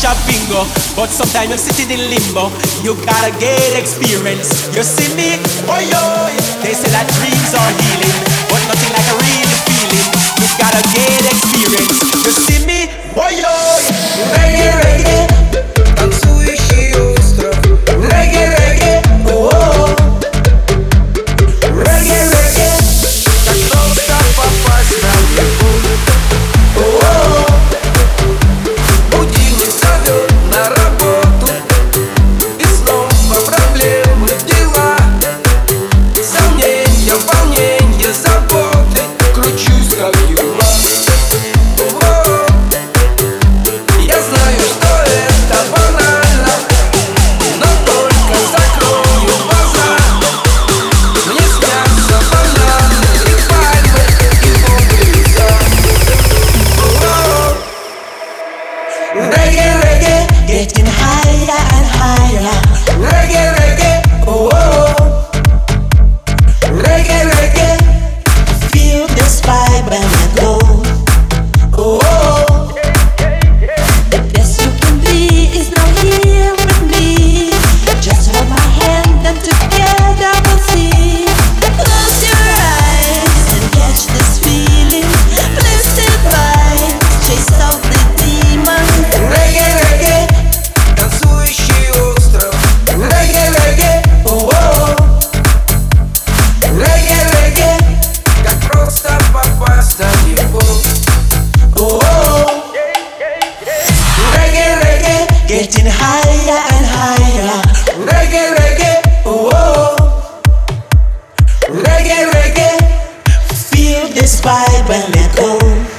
mash up bingo. Oh. But sometimes you're sitting in limbo. You gotta get experience. You see me? Oh, yo. Reggae, reggae, getting higher and higher. Reggae, reggae, oh. Reggae, reggae, feel this vibe when we go.